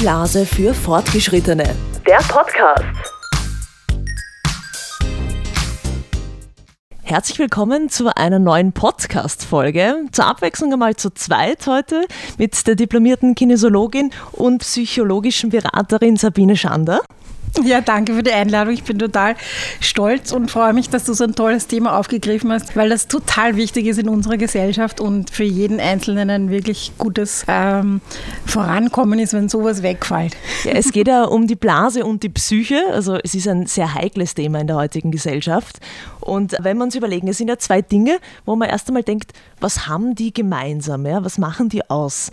Blase für Fortgeschrittene. Der Podcast. Herzlich willkommen zu einer neuen Podcast-Folge. Zur Abwechslung einmal zu zweit heute mit der diplomierten Kinesiologin und psychologischen Beraterin Sabine Schander. Ja, danke für die Einladung. Ich bin total stolz und freue mich, dass du so ein tolles Thema aufgegriffen hast, weil das total wichtig ist in unserer Gesellschaft und für jeden Einzelnen ein wirklich gutes ähm, Vorankommen ist, wenn sowas wegfällt. Ja, es geht ja um die Blase und die Psyche. Also es ist ein sehr heikles Thema in der heutigen Gesellschaft. Und wenn wir uns überlegen, es sind ja zwei Dinge, wo man erst einmal denkt, was haben die gemeinsam? Ja? Was machen die aus?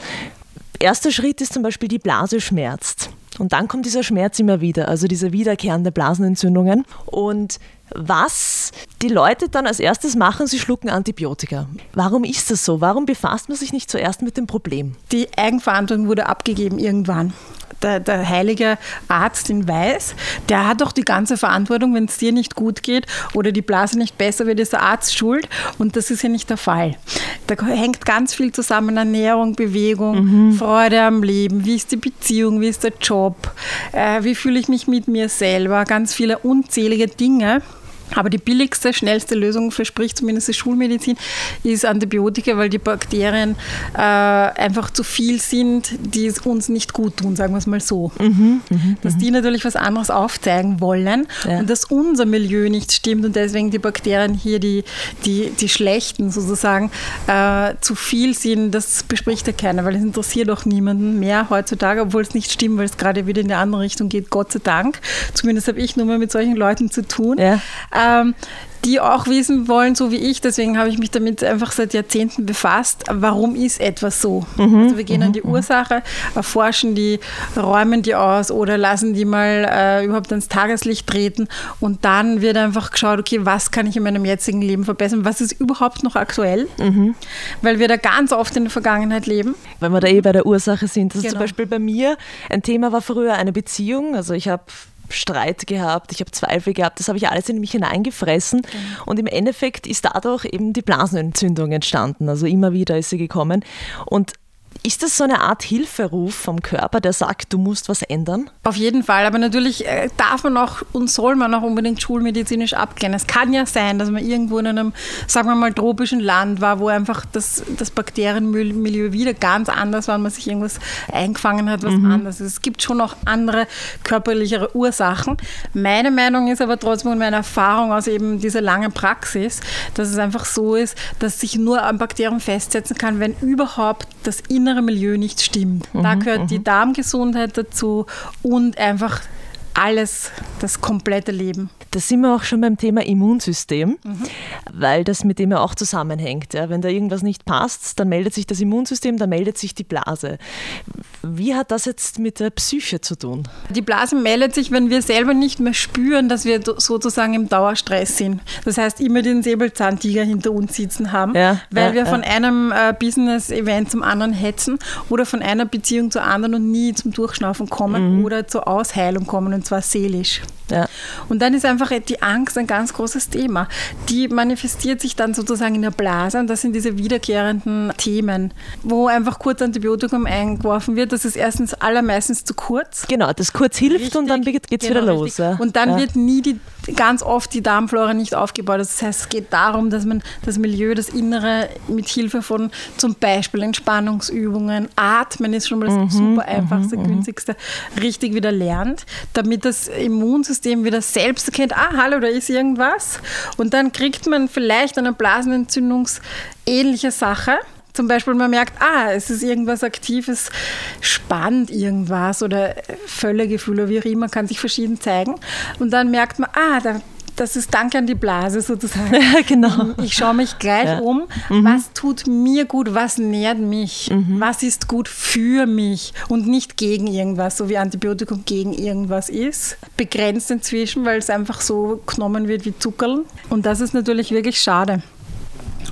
Erster Schritt ist zum Beispiel, die Blase schmerzt. Und dann kommt dieser Schmerz immer wieder, also diese wiederkehrende Blasenentzündungen. Und was die Leute dann als erstes machen, sie schlucken Antibiotika. Warum ist das so? Warum befasst man sich nicht zuerst mit dem Problem? Die Eigenverantwortung wurde abgegeben irgendwann der, der heilige Arzt in Weiß, der hat doch die ganze Verantwortung, wenn es dir nicht gut geht oder die Blase nicht besser wird, ist der Arzt schuld. Und das ist ja nicht der Fall. Da hängt ganz viel zusammen: Ernährung, Bewegung, mhm. Freude am Leben. Wie ist die Beziehung? Wie ist der Job? Äh, wie fühle ich mich mit mir selber? Ganz viele unzählige Dinge. Aber die billigste, schnellste Lösung, verspricht zumindest die Schulmedizin, ist Antibiotika, weil die Bakterien äh, einfach zu viel sind, die es uns nicht gut tun, sagen wir es mal so. Mhm, mh, dass mh. die natürlich was anderes aufzeigen wollen ja. und dass unser Milieu nicht stimmt und deswegen die Bakterien hier, die, die, die schlechten sozusagen, äh, zu viel sind, das bespricht ja keiner, weil es interessiert auch niemanden mehr heutzutage, obwohl es nicht stimmt, weil es gerade wieder in die andere Richtung geht, Gott sei Dank. Zumindest habe ich nur mal mit solchen Leuten zu tun. Ja ähm, die auch wissen wollen, so wie ich. Deswegen habe ich mich damit einfach seit Jahrzehnten befasst. Warum ist etwas so? Mhm. Also wir gehen an die mhm. Ursache, erforschen die, räumen die aus oder lassen die mal äh, überhaupt ans Tageslicht treten und dann wird einfach geschaut, okay, was kann ich in meinem jetzigen Leben verbessern? Was ist überhaupt noch aktuell? Mhm. Weil wir da ganz oft in der Vergangenheit leben. Wenn wir da eh bei der Ursache sind. Also genau. zum Beispiel bei mir, ein Thema war früher eine Beziehung. Also ich habe Streit gehabt, ich habe Zweifel gehabt, das habe ich alles in mich hineingefressen. Genau. Und im Endeffekt ist dadurch eben die Blasenentzündung entstanden. Also immer wieder ist sie gekommen. Und ist das so eine Art Hilferuf vom Körper, der sagt, du musst was ändern? Auf jeden Fall, aber natürlich äh, darf man auch und soll man auch unbedingt schulmedizinisch abklären. Es kann ja sein, dass man irgendwo in einem, sagen wir mal, tropischen Land war, wo einfach das, das Bakterienmilieu wieder ganz anders war und man sich irgendwas eingefangen hat, was mhm. anders ist. Es gibt schon auch andere körperlichere Ursachen. Meine Meinung ist aber trotzdem und meine Erfahrung aus eben dieser langen Praxis, dass es einfach so ist, dass sich nur ein Bakterium festsetzen kann, wenn überhaupt das Innere innere Milieu nicht stimmt. Mhm, da gehört die mhm. Darmgesundheit dazu und einfach alles, das komplette Leben. Da sind wir auch schon beim Thema Immunsystem, mhm. weil das mit dem ja auch zusammenhängt. Ja. Wenn da irgendwas nicht passt, dann meldet sich das Immunsystem, dann meldet sich die Blase. Wie hat das jetzt mit der Psyche zu tun? Die Blase meldet sich, wenn wir selber nicht mehr spüren, dass wir sozusagen im Dauerstress sind. Das heißt, immer den Säbelzahntiger hinter uns sitzen haben, ja, weil ja, wir von einem äh, Business-Event zum anderen hetzen oder von einer Beziehung zur anderen und nie zum Durchschnaufen kommen mhm. oder zur Ausheilung kommen, und zwar seelisch. Ja. Und dann ist einfach die Angst ein ganz großes Thema. Die manifestiert sich dann sozusagen in der Blase und das sind diese wiederkehrenden Themen, wo einfach kurz Antibiotikum eingeworfen wird. Das ist erstens allermeistens zu kurz. Genau, das kurz hilft richtig, und dann geht es genau, wieder los. Ja. Und dann ja. wird nie die, ganz oft die Darmflora nicht aufgebaut. Das heißt, es geht darum, dass man das Milieu, das Innere mit Hilfe von zum Beispiel Entspannungsübungen, Atmen ist schon mal das mhm, super einfachste, mhm, mhm. günstigste, richtig wieder lernt, damit das Immunsystem wieder selbst erkennt, ah, hallo, da ist irgendwas. Und dann kriegt man vielleicht eine Blasenentzündungsähnliche Sache. Zum Beispiel, man merkt, ah, es ist irgendwas Aktives, spannt irgendwas oder Völlegefühle, wie auch immer, kann sich verschieden zeigen. Und dann merkt man, ah, da das ist Dank an die Blase sozusagen. Ja, genau. Ich schaue mich gleich ja. um, mhm. was tut mir gut, was nährt mich, mhm. was ist gut für mich und nicht gegen irgendwas, so wie Antibiotikum gegen irgendwas ist. Begrenzt inzwischen, weil es einfach so genommen wird wie Zuckerl. Und das ist natürlich wirklich schade.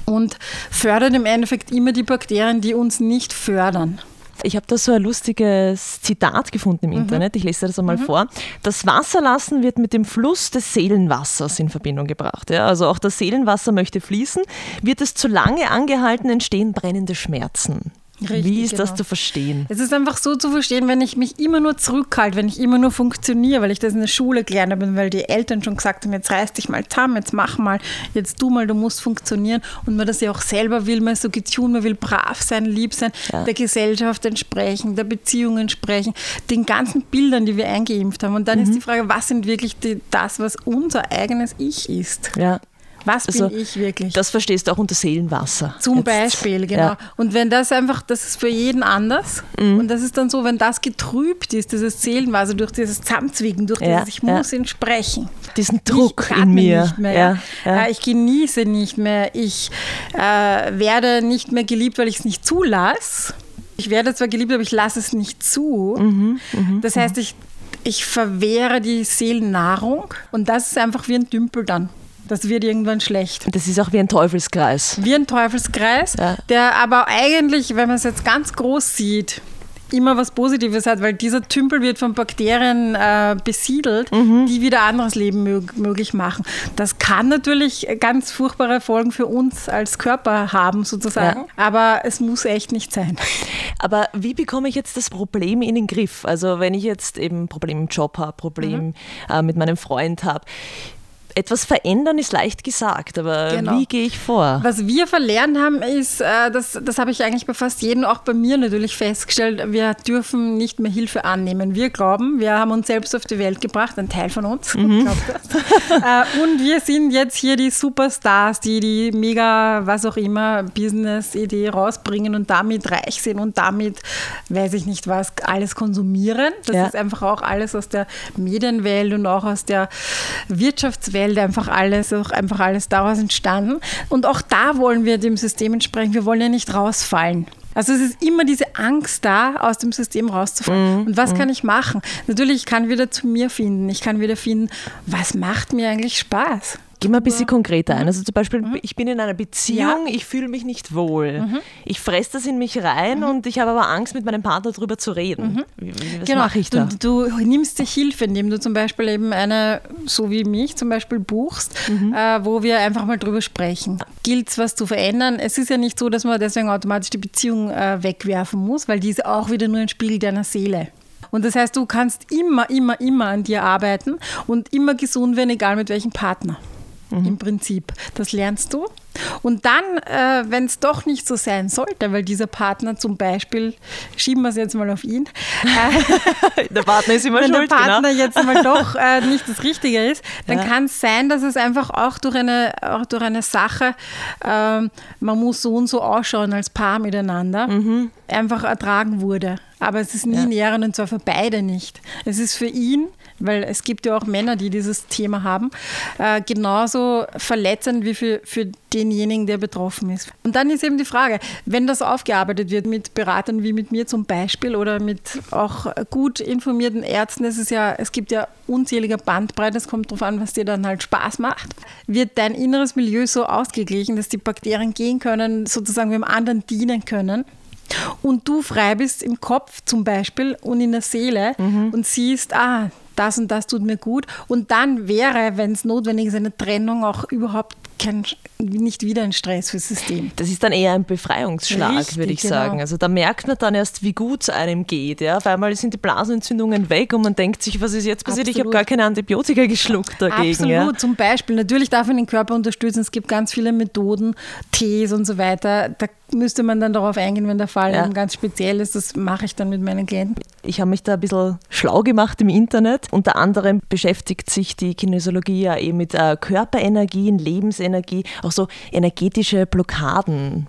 Und fördert im Endeffekt immer die Bakterien, die uns nicht fördern. Ich habe da so ein lustiges Zitat gefunden im mhm. Internet. Ich lese das einmal mhm. vor. Das Wasserlassen wird mit dem Fluss des Seelenwassers in Verbindung gebracht. Ja, also auch das Seelenwasser möchte fließen. Wird es zu lange angehalten, entstehen brennende Schmerzen. Richtig, Wie ist genau. das zu verstehen? Es ist einfach so zu verstehen, wenn ich mich immer nur zurückhalte, wenn ich immer nur funktioniere, weil ich das in der Schule gelernt habe, weil die Eltern schon gesagt haben, jetzt reiß dich mal zusammen, jetzt mach mal, jetzt du mal, du musst funktionieren und man das ja auch selber will, man ist so getunt, man will brav sein, lieb sein, ja. der Gesellschaft entsprechen, der Beziehung entsprechen, den ganzen Bildern, die wir eingeimpft haben. Und dann mhm. ist die Frage, was sind wirklich die, das, was unser eigenes Ich ist? Ja. Was also, bin ich wirklich? Das verstehst du auch unter Seelenwasser. Zum Jetzt. Beispiel, genau. Ja. Und wenn das einfach, das ist für jeden anders. Mhm. Und das ist dann so, wenn das getrübt ist, dieses Seelenwasser, durch dieses Zusammenzwicken, durch ja. dieses Ich muss ja. entsprechen. Diesen Druck in mir. Nicht mehr, ja. Ich genieße nicht mehr. Ich äh, werde nicht mehr geliebt, weil ich es nicht zulasse. Ich werde zwar geliebt, aber ich lasse es nicht zu. Mhm, mh, das heißt, ich, ich verwehre die Seelennahrung und das ist einfach wie ein Dümpel dann. Das wird irgendwann schlecht. Das ist auch wie ein Teufelskreis. Wie ein Teufelskreis, ja. der aber eigentlich, wenn man es jetzt ganz groß sieht, immer was Positives hat, weil dieser Tümpel wird von Bakterien äh, besiedelt, mhm. die wieder anderes Leben mög möglich machen. Das kann natürlich ganz furchtbare Folgen für uns als Körper haben, sozusagen, ja. aber es muss echt nicht sein. Aber wie bekomme ich jetzt das Problem in den Griff? Also wenn ich jetzt eben ein Problem im Job habe, Problem mhm. äh, mit meinem Freund habe, etwas verändern ist leicht gesagt, aber genau. wie gehe ich vor? Was wir verlernt haben, ist, äh, das, das habe ich eigentlich bei fast jedem, auch bei mir natürlich festgestellt, wir dürfen nicht mehr Hilfe annehmen. Wir glauben, wir haben uns selbst auf die Welt gebracht, ein Teil von uns, mhm. Äh, und wir sind jetzt hier die Superstars, die die mega, was auch immer, Business-Idee rausbringen und damit reich sind und damit, weiß ich nicht was, alles konsumieren. Das ja. ist einfach auch alles aus der Medienwelt und auch aus der Wirtschaftswelt Welt einfach alles, auch einfach alles daraus entstanden. Und auch da wollen wir dem System entsprechen. Wir wollen ja nicht rausfallen. Also es ist immer diese Angst da, aus dem System rauszufallen. Mhm. Und was mhm. kann ich machen? Natürlich, ich kann wieder zu mir finden. Ich kann wieder finden, was macht mir eigentlich Spaß? Geh mal ein bisschen konkreter ein. Also zum Beispiel, mhm. ich bin in einer Beziehung, ja. ich fühle mich nicht wohl. Mhm. Ich fresse das in mich rein mhm. und ich habe aber Angst, mit meinem Partner darüber zu reden. Mhm. Was genau. mache ich da? Du, du, nimmst dir Hilfe, indem du zum Beispiel eben eine, so wie mich zum Beispiel, buchst, mhm. äh, wo wir einfach mal drüber sprechen. Gilt es was zu verändern? Es ist ja nicht so, dass man deswegen automatisch die Beziehung äh, wegwerfen muss, weil die ist auch wieder nur ein Spiegel deiner Seele. Und das heißt, du kannst immer, immer, immer an dir arbeiten und immer gesund werden, egal mit welchem Partner mhm. im Prinzip. Das lernst du. Und dann, äh, wenn es doch nicht so sein sollte, weil dieser Partner zum Beispiel, schieben wir es jetzt mal auf ihn, äh, der Partner ist immer wenn schuld, der Partner genau. jetzt mal doch äh, nicht das Richtige ist, dann ja. kann es sein, dass es einfach auch durch eine, auch durch eine Sache, ähm, man muss so und so ausschauen als Paar miteinander, mhm. einfach ertragen wurde. Aber es ist nie ja. näher und zwar für beide nicht. Es ist für ihn weil es gibt ja auch Männer, die dieses Thema haben, äh, genauso verletzend wie für, für denjenigen, der betroffen ist. Und dann ist eben die Frage, wenn das aufgearbeitet wird mit Beratern wie mit mir zum Beispiel oder mit auch gut informierten Ärzten, es, ist ja, es gibt ja unzählige Bandbreite, es kommt darauf an, was dir dann halt Spaß macht, wird dein inneres Milieu so ausgeglichen, dass die Bakterien gehen können, sozusagen dem anderen dienen können und du frei bist im Kopf zum Beispiel und in der Seele mhm. und siehst, ah, das und das tut mir gut. Und dann wäre, wenn es notwendig ist, eine Trennung auch überhaupt kein, nicht wieder ein Stress fürs System. Das ist dann eher ein Befreiungsschlag, Richtig, würde ich genau. sagen. Also da merkt man dann erst, wie gut es einem geht. Ja? Auf einmal sind die Blasenentzündungen weg und man denkt sich, was ist jetzt passiert? Absolut. Ich habe gar keine Antibiotika geschluckt dagegen. Absolut, ja? zum Beispiel. Natürlich darf man den Körper unterstützen. Es gibt ganz viele Methoden, Tees und so weiter. Da müsste man dann darauf eingehen, wenn der Fall ja. ganz speziell ist. Das mache ich dann mit meinen Klienten. Ich habe mich da ein bisschen schlau gemacht im Internet. Unter anderem beschäftigt sich die Kinesiologie ja eben mit äh, Körperenergien, Lebensenergie, auch so energetische Blockaden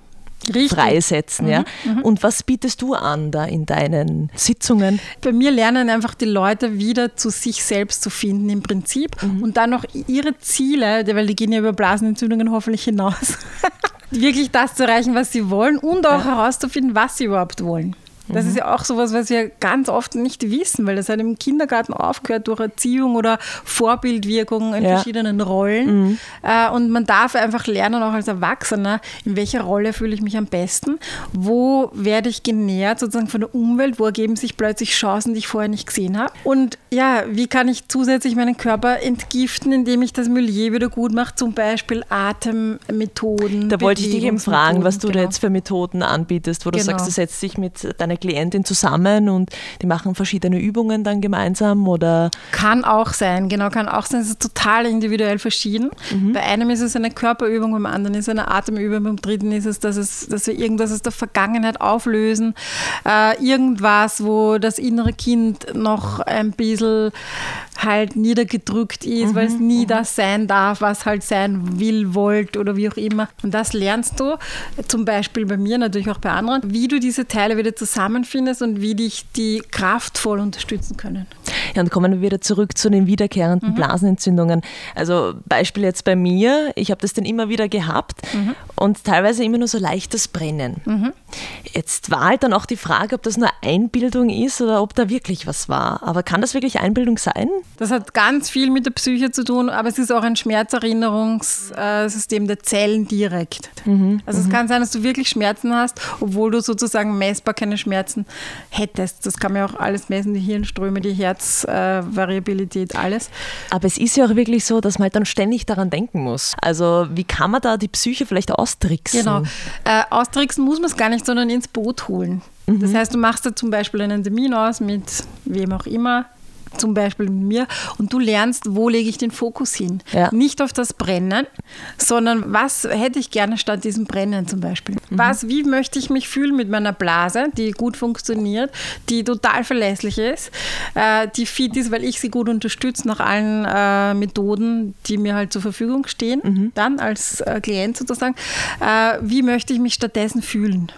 Richtig. freisetzen. Mhm, ja? Mhm. Und was bietest du an da in deinen Sitzungen? Bei mir lernen einfach die Leute wieder zu sich selbst zu finden im Prinzip mhm. und dann auch ihre Ziele, weil die gehen ja über Blasenentzündungen hoffentlich hinaus, wirklich das zu erreichen, was sie wollen und auch ja. herauszufinden, was sie überhaupt wollen. Das mhm. ist ja auch sowas, was wir ganz oft nicht wissen, weil das hat im Kindergarten aufgehört durch Erziehung oder Vorbildwirkung in ja. verschiedenen Rollen. Mhm. Äh, und man darf einfach lernen, auch als Erwachsener, in welcher Rolle fühle ich mich am besten, wo werde ich genährt sozusagen von der Umwelt, wo ergeben sich plötzlich Chancen, die ich vorher nicht gesehen habe. Und ja, wie kann ich zusätzlich meinen Körper entgiften, indem ich das Milieu wieder gut mache, zum Beispiel Atemmethoden. Da wollte ich dich eben fragen, was du genau. da jetzt für Methoden anbietest, wo du genau. sagst, du setzt dich mit deiner Klientin zusammen und die machen verschiedene Übungen dann gemeinsam oder? Kann auch sein, genau, kann auch sein. Es ist total individuell verschieden. Mhm. Bei einem ist es eine Körperübung, beim anderen ist es eine Atemübung, beim dritten ist es, dass, es, dass wir irgendwas aus der Vergangenheit auflösen. Äh, irgendwas, wo das innere Kind noch ein bisschen halt niedergedrückt ist, mhm. weil es nie mhm. das sein darf, was halt sein will, wollt oder wie auch immer. Und das lernst du zum Beispiel bei mir, natürlich auch bei anderen, wie du diese Teile wieder zusammenfindest und wie dich die kraftvoll unterstützen können. Ja, und kommen wir wieder zurück zu den wiederkehrenden mhm. Blasenentzündungen. Also Beispiel jetzt bei mir, ich habe das dann immer wieder gehabt mhm. und teilweise immer nur so leichtes Brennen. Mhm. Jetzt war halt dann auch die Frage, ob das nur Einbildung ist oder ob da wirklich was war. Aber kann das wirklich Einbildung sein? Das hat ganz viel mit der Psyche zu tun, aber es ist auch ein Schmerzerinnerungssystem der Zellen direkt. Mhm. Also es mhm. kann sein, dass du wirklich Schmerzen hast, obwohl du sozusagen messbar keine Schmerzen hättest. Das kann man auch alles messen, die Hirnströme, die Herzvariabilität, äh, alles. Aber es ist ja auch wirklich so, dass man halt dann ständig daran denken muss. Also wie kann man da die Psyche vielleicht austricksen? Genau. Äh, austricksen muss man es gar nicht, sondern ins Boot holen. Mhm. Das heißt, du machst da zum Beispiel einen Termin aus mit wem auch immer, zum Beispiel mit mir, und du lernst, wo lege ich den Fokus hin. Ja. Nicht auf das Brennen, sondern was hätte ich gerne statt diesem Brennen zum Beispiel. Mhm. Was, wie möchte ich mich fühlen mit meiner Blase, die gut funktioniert, die total verlässlich ist, äh, die fit ist, weil ich sie gut unterstütze nach allen äh, Methoden, die mir halt zur Verfügung stehen, mhm. dann als äh, Klient sozusagen. Äh, wie möchte ich mich stattdessen fühlen?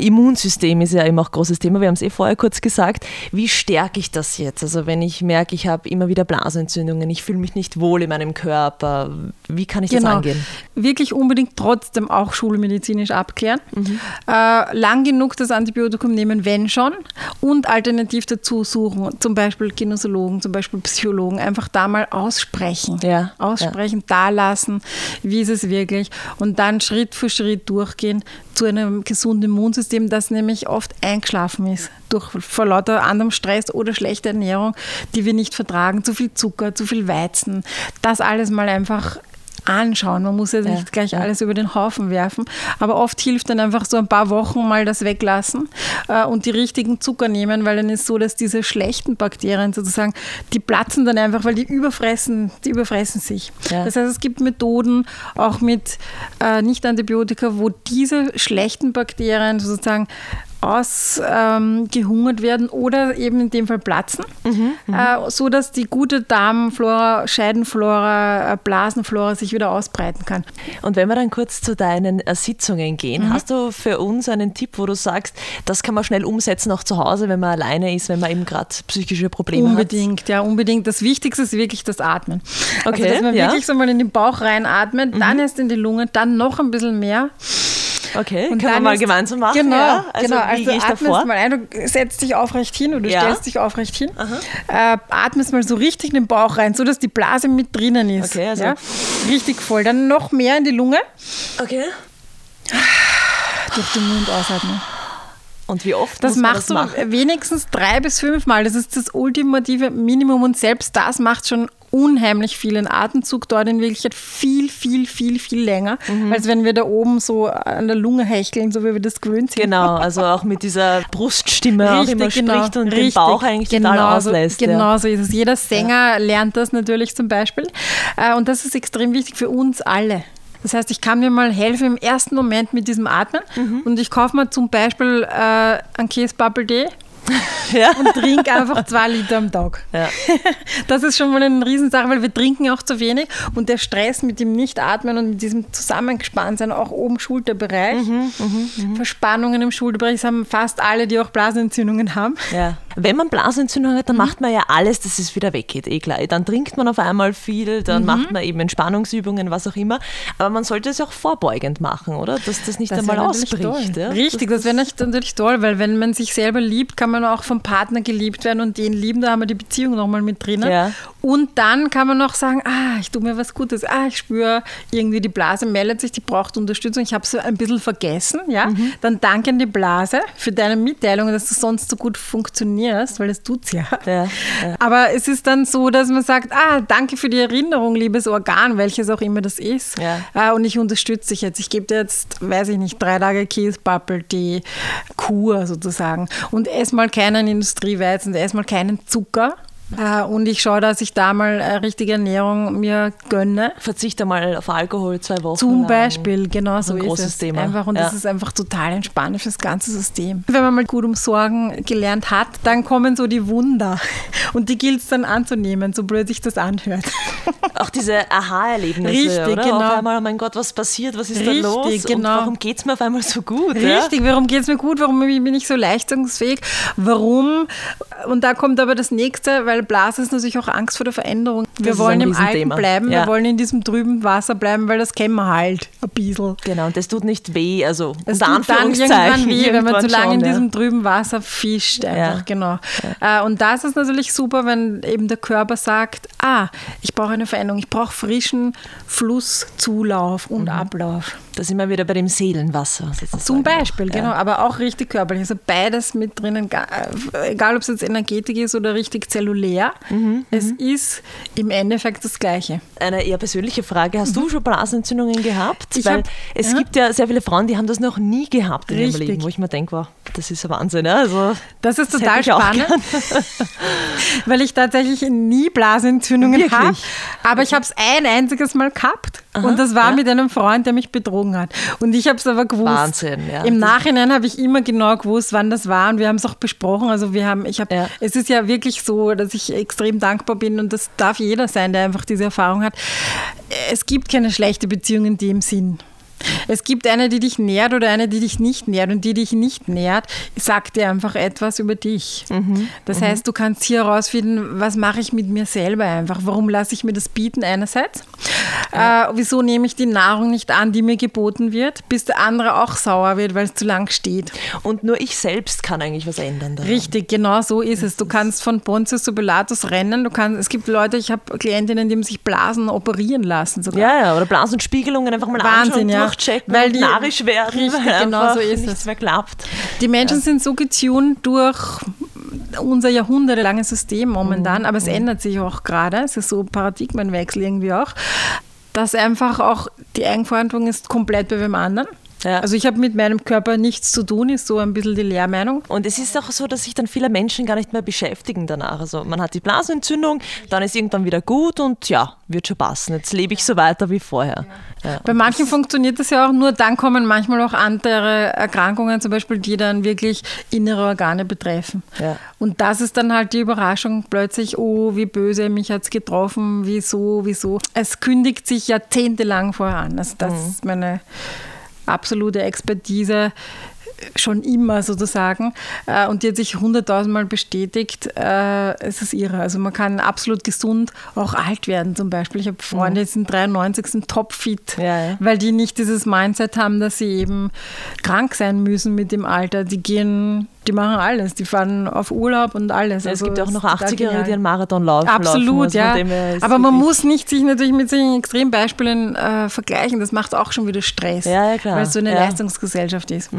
Immunsystem ist ja immer auch ein großes Thema. Wir haben es eh vorher kurz gesagt. Wie stärke ich das jetzt? Also wenn ich merke, ich habe immer wieder Blasenentzündungen, ich fühle mich nicht wohl in meinem Körper, wie kann ich genau. das angehen? Wirklich unbedingt trotzdem auch schulmedizinisch abklären. Mhm. Äh, lang genug das Antibiotikum nehmen, wenn schon, und alternativ dazu suchen, zum Beispiel Gynäkologen, zum Beispiel Psychologen, einfach da mal aussprechen. Ja. Aussprechen, ja. da lassen, wie ist es wirklich und dann Schritt für Schritt durchgehen zu einem gesunden Immunsystem, das nämlich oft eingeschlafen ist durch vor lauter anderem Stress oder schlechter Ernährung, die wir nicht vertragen, zu viel Zucker, zu viel Weizen. Das alles mal einfach anschauen. Man muss ja nicht gleich ja. alles über den Haufen werfen, aber oft hilft dann einfach so ein paar Wochen mal das weglassen äh, und die richtigen Zucker nehmen, weil dann ist so, dass diese schlechten Bakterien sozusagen, die platzen dann einfach, weil die überfressen, die überfressen sich. Ja. Das heißt, es gibt Methoden, auch mit äh, Nicht-Antibiotika, wo diese schlechten Bakterien sozusagen ausgehungert ähm, werden oder eben in dem Fall platzen, mhm, mhm, äh, so dass die gute Darmflora, Scheidenflora, äh, Blasenflora sich wieder ausbreiten kann. Und wenn wir dann kurz zu deinen äh, Sitzungen gehen, mhm. hast du für uns einen Tipp, wo du sagst, das kann man schnell umsetzen auch zu Hause, wenn man alleine ist, wenn man eben gerade psychische Probleme unbedingt, hat? Unbedingt, ja, unbedingt. Das Wichtigste ist wirklich das Atmen. Okay, also, dass man ja. wirklich so mal in den Bauch reinatmet, dann mhm. erst in die Lunge, dann noch ein bisschen mehr. Okay, und können wir mal gemeinsam machen. Genau, ja? also genau. Wie also atmest davor? mal ein, du setzt dich aufrecht hin oder du ja. stellst dich aufrecht hin. Äh, atmest mal so richtig in den Bauch rein, so dass die Blase mit drinnen ist. Okay, also. Ja? Richtig voll. Dann noch mehr in die Lunge. Okay. Durch den Mund ausatmen. Und wie oft? Das machst das du machen? wenigstens drei bis fünf Mal. Das ist das ultimative Minimum und selbst das macht schon unheimlich viel. Ein Atemzug dauert in Wirklichkeit viel, viel, viel, viel länger, mhm. als wenn wir da oben so an der Lunge hecheln, so wie wir das gewöhnt sind. Genau, also auch mit dieser Bruststimme richtig, auch immer genau, spricht und richtig, den Bauch eigentlich genau total auslässt. Genau so ist es. Jeder Sänger ja. lernt das natürlich zum Beispiel. Äh, und das ist extrem wichtig für uns alle. Das heißt, ich kann mir mal helfen im ersten Moment mit diesem Atmen mhm. und ich kaufe mir zum Beispiel äh, einen Käse Bubble Day ja. und trinke einfach zwei Liter am Tag. Ja. Das ist schon mal eine Riesensache, weil wir trinken auch zu wenig und der Stress mit dem Nichtatmen und mit diesem Zusammengespanntsein, auch oben Schulterbereich, mhm, mh, mh. Verspannungen im Schulterbereich, das haben fast alle, die auch Blasenentzündungen haben. Ja. Wenn man Blasenentzündung hat, dann Mhm. macht man ja alles, dass es wieder weggeht, eh klar. Dann trinkt man auf einmal viel, Mhm. dann macht man eben Entspannungsübungen, was auch immer. Aber man sollte es auch vorbeugend machen, oder? Dass das nicht Das einmal wäre ausbricht. Ja? Richtig, das wäre nicht- natürlich toll, weil wenn man sich selber liebt, kann man auch vom Partner geliebt werden und den lieben, da haben wir die Beziehung nochmal mit drinnen. Ja. Und dann kann man noch sagen, ah, ich tue mir was Gutes, ah, ich spüre irgendwie die Blase meldet sich, die braucht Unterstützung, ich habe sie ein bisschen vergessen, ja. Mhm. Dann danke an die Blase für deine Mitteilung, dass du sonst so gut funktionierst, weil das tut's ja. Ja, Aber es ist dann so, dass man sagt, ah, danke für die Erinnerung, liebes Organ, welches auch immer das ist. Ja. Ah, und ich unterstütze dich jetzt. Ich gebe dir jetzt, weiß ich nicht, drei Tage Käsepappel, die Kur sozusagen. Und ess mal keinen Industrieweizen, ess mal keinen Zucker. Ah, Und ich schaue, dass ich da mal äh, richtige Ernährung mir gönne. Verzichte mal auf Alkohol zwei Wochen. Zum lang. Beispiel, genau so ein ist großes es. Thema. Einfach, und das Ja. ist einfach total entspannend für das ganze System. Wenn man mal gut um Sorgen gelernt hat, dann kommen so die Wunder. Und die gilt es dann anzunehmen, so blöd sich das anhört. Auch diese Aha-Erlebnisse, Richtig, oder? genau. Auf einmal, oh mein Gott, was passiert? Was ist Richtig, da los? genau. Und warum geht es mir auf einmal so gut? Ja? Richtig, warum geht es mir gut? Warum bin ich so leistungsfähig? Warum? Und da kommt aber das nächste, weil Blase ist natürlich auch Angst vor der Veränderung. Wir ist wollen im Alten bleiben, Ja. wir wollen in diesem trüben Wasser bleiben, weil das kennen wir halt ein bisschen. Genau, und das tut nicht weh, also Es unter tut dann irgendwann weh, wenn man zu irgendwann lange in schon, ja. diesem trüben Wasser fischt. Einfach, Ja. genau. Äh, Und das ist natürlich super, wenn eben der Körper sagt, ah, ich brauche eine Veränderung, ich brauche frischen Flusszulauf und Mhm. Ablauf. Da sind wir wieder bei dem Seelenwasser. sozusagen. Zum Beispiel, Ja. genau, aber auch richtig körperlich. Also beides mit drinnen, äh, egal ob es jetzt Energetik ist oder richtig zellulär, Mhm, es ist im Endeffekt das Gleiche. Eine eher persönliche Frage. Hast du schon Blasenentzündungen gehabt? Mhm. Ich Weil hab- es ja. gibt ja sehr viele Frauen, die haben das noch nie gehabt in Richtig. ihrem Leben, wo ich mir denke, wow, das ist ein Wahnsinn. Also, Das ist Das total spannend, weil ich tatsächlich nie Blasenentzündungen Wirklich? habe. Aber ich habe es ein einziges Mal gehabt. Aha, und das war ja. mit einem Freund, der mich betrogen hat. Und ich habe es aber gewusst. Wahnsinn, ja. Im Nachhinein habe ich immer genau gewusst, wann das war. Und wir haben es auch besprochen. Also wir haben, ich habe, Ja. es ist ja wirklich so, dass ich extrem dankbar bin und das darf jeder sein, der einfach diese Erfahrung hat. Es gibt keine schlechte Beziehung in dem Sinn. Es gibt eine, die dich nährt oder eine, die dich nicht nährt. Und die dich nicht nährt, sagt dir einfach etwas über dich. Mhm. Das heißt, du kannst hier herausfinden, was mache ich mit mir selber einfach? Warum lasse ich mir das bieten einerseits? Äh, wieso nehme ich die Nahrung nicht an, die mir geboten wird, bis der andere auch sauer wird, weil es zu lang steht? und nur ich selbst kann eigentlich was ändern. Daran. Richtig, genau so ist es. Du kannst von Pontius zu Pilatus rennen. Du kannst, es gibt Leute, ich habe Klientinnen, die haben sich Blasen operieren lassen sogar. Ja, ja, oder Blasenspiegelungen einfach mal Wahnsinn, anschauen, ja. Durchchecken Weil die- narrisch werden, Richtig, weil genau so ist nichts es. mehr klappt. Die Menschen sind so getuned durch unser jahrhundertelanges System momentan, aber es ändert sich auch gerade. Es ist so ein Paradigmenwechsel irgendwie auch, dass einfach auch die Eigenverantwortung ist komplett bei wem anderen. Ja. Also ich habe mit meinem Körper nichts zu tun, ist so ein bisschen die Lehrmeinung. Und es ist auch so, dass sich dann viele Menschen gar nicht mehr beschäftigen danach. Also man hat die Blasenentzündung, dann ist irgendwann wieder gut und ja, wird schon passen. Jetzt lebe ich so weiter wie vorher. Ja. Bei manchen funktioniert das ja auch nur, dann kommen manchmal auch andere Erkrankungen, zum Beispiel, die dann wirklich innere Organe betreffen. Ja. Und das ist dann halt die Überraschung plötzlich, oh, wie böse, mich hat es getroffen, wieso, wieso. Es kündigt sich jahrzehntelang vorher an. Also das ist meine absolute Expertise schon immer sozusagen Äh, und die hat sich hunderttausendmal bestätigt. Äh, Es ist irre. Also man kann absolut gesund auch alt werden zum Beispiel. Ich habe Freunde, die sind 93, sind topfit, Ja, ja. weil die nicht dieses Mindset haben, dass sie eben krank sein müssen mit dem Alter. Die gehen, die machen alles. Die fahren auf Urlaub und alles. es Also gibt ja auch noch ist total 80-Jährige, die einen Marathon laufen. Absolut, laufen. Ja. Aber man muss nicht sich natürlich mit solchen Extrembeispielen äh, vergleichen. Das macht auch schon wieder Stress. Ja, ja, klar. Weil es so eine Ja. Mhm. Leistungsgesellschaft ist.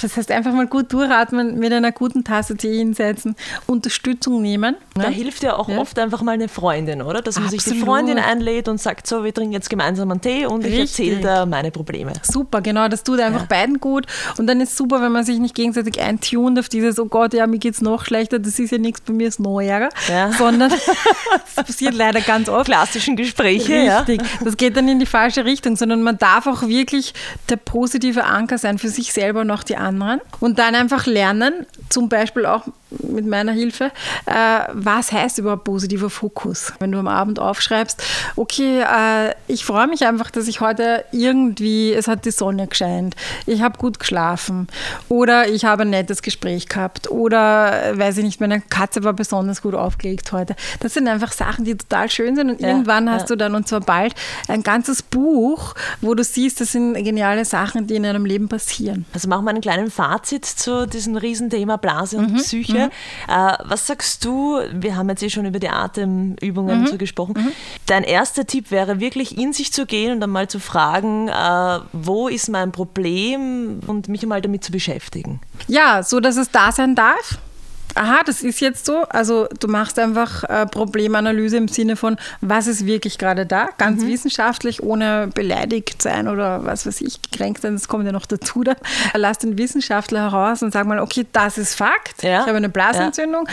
Das heißt, einfach mal gut durchatmen, mit einer guten Tasse Tee hinsetzen, Unterstützung nehmen. Da ne? hilft ja auch Ja. oft einfach mal eine Freundin, oder? Dass man sich die Absolut. Freundin einlädt und sagt, so, wir trinken jetzt gemeinsam einen Tee und ich Richtig. erzähle da meine Probleme. Super, genau, das tut einfach Ja. beiden gut. Und dann ist super, wenn man sich nicht gegenseitig eintunt auf dieses, oh Gott, ja, mir geht's noch schlechter, das ist ja nichts, bei mir ist noch ärger. Ja. Sondern, das passiert leider ganz oft. Klassischen Gespräche, ja. Richtig. Das geht dann in die falsche Richtung, sondern man darf auch wirklich der positive Anker sein für sich selber und auch die anderen. Und dann einfach lernen, zum Beispiel auch mit meiner Hilfe, äh, was heißt überhaupt positiver Fokus? Wenn du am Abend aufschreibst, okay, äh, ich freue mich einfach, dass ich heute irgendwie, es hat die Sonne gescheint, ich habe gut geschlafen oder ich habe nettes Gespräch gehabt oder, äh, weiß ich nicht, meine Katze war besonders gut aufgelegt heute. Das sind einfach Sachen, die total schön sind und ja, irgendwann hast ja. du dann, und zwar bald, ein ganzes Buch, wo du siehst, das sind geniale Sachen, die in einem Leben passieren. Also machen wir einen kleinen Fazit zu diesem Riesenthema Blase und mhm, Psyche. Mhm. Äh, was sagst du, wir haben jetzt eh schon über die Atemübungen mhm, so gesprochen, mhm. dein erster Tipp wäre wirklich in sich zu gehen und dann mal zu fragen, äh, wo ist mein Problem und mich mal damit zu beschäftigen. Ja, so dass es da sein darf aha, das ist jetzt so. Also du machst einfach äh, Problemanalyse im Sinne von, was ist wirklich gerade da, ganz mhm. wissenschaftlich, ohne beleidigt sein oder was weiß ich, gekränkt sein, das kommt ja noch dazu. Da. Lass den Wissenschaftler heraus und sag mal, okay, das ist Fakt, ja. ich habe eine Blasenentzündung, ja.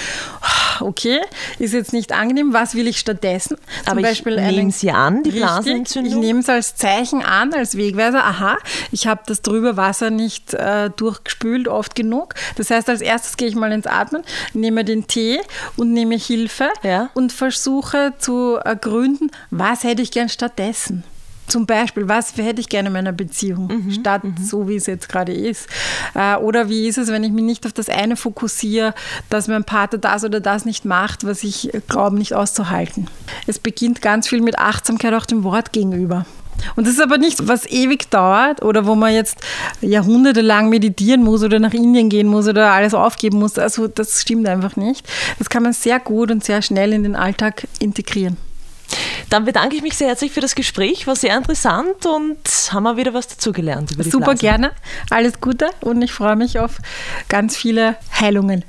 Okay, ist jetzt nicht angenehm, was will ich stattdessen? Zum Aber Beispiel ich nehme sie an, die Blasenentzündung? Ich nehme es als Zeichen an, als Wegweiser, aha, ich habe das drüber Wasser nicht äh, durchgespült oft genug. Das heißt, als erstes gehe ich mal ins Atmen nehme den Tee und nehme Hilfe ja. und versuche zu ergründen, was hätte ich gern stattdessen. Zum Beispiel, was hätte ich gerne in meiner Beziehung, mhm, statt mhm. so, wie es jetzt gerade ist? Äh, oder wie ist es, wenn ich mich nicht auf das eine fokussiere, dass mein Partner das oder das nicht macht, was ich glaube, nicht auszuhalten? Es beginnt ganz viel mit Achtsamkeit auch dem Wort gegenüber. Und das ist aber nichts, was ewig dauert oder wo man jetzt jahrhundertelang meditieren muss oder nach Indien gehen muss oder alles aufgeben muss. Also das stimmt einfach nicht. Das kann man sehr gut und sehr schnell in den Alltag integrieren. Dann bedanke ich mich sehr herzlich für das Gespräch, war sehr interessant und haben wir wieder was dazugelernt über die Super Blase. gerne, alles Gute und ich freue mich auf ganz viele Heilungen.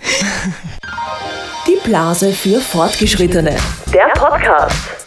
Die Blase für Fortgeschrittene. Der Podcast.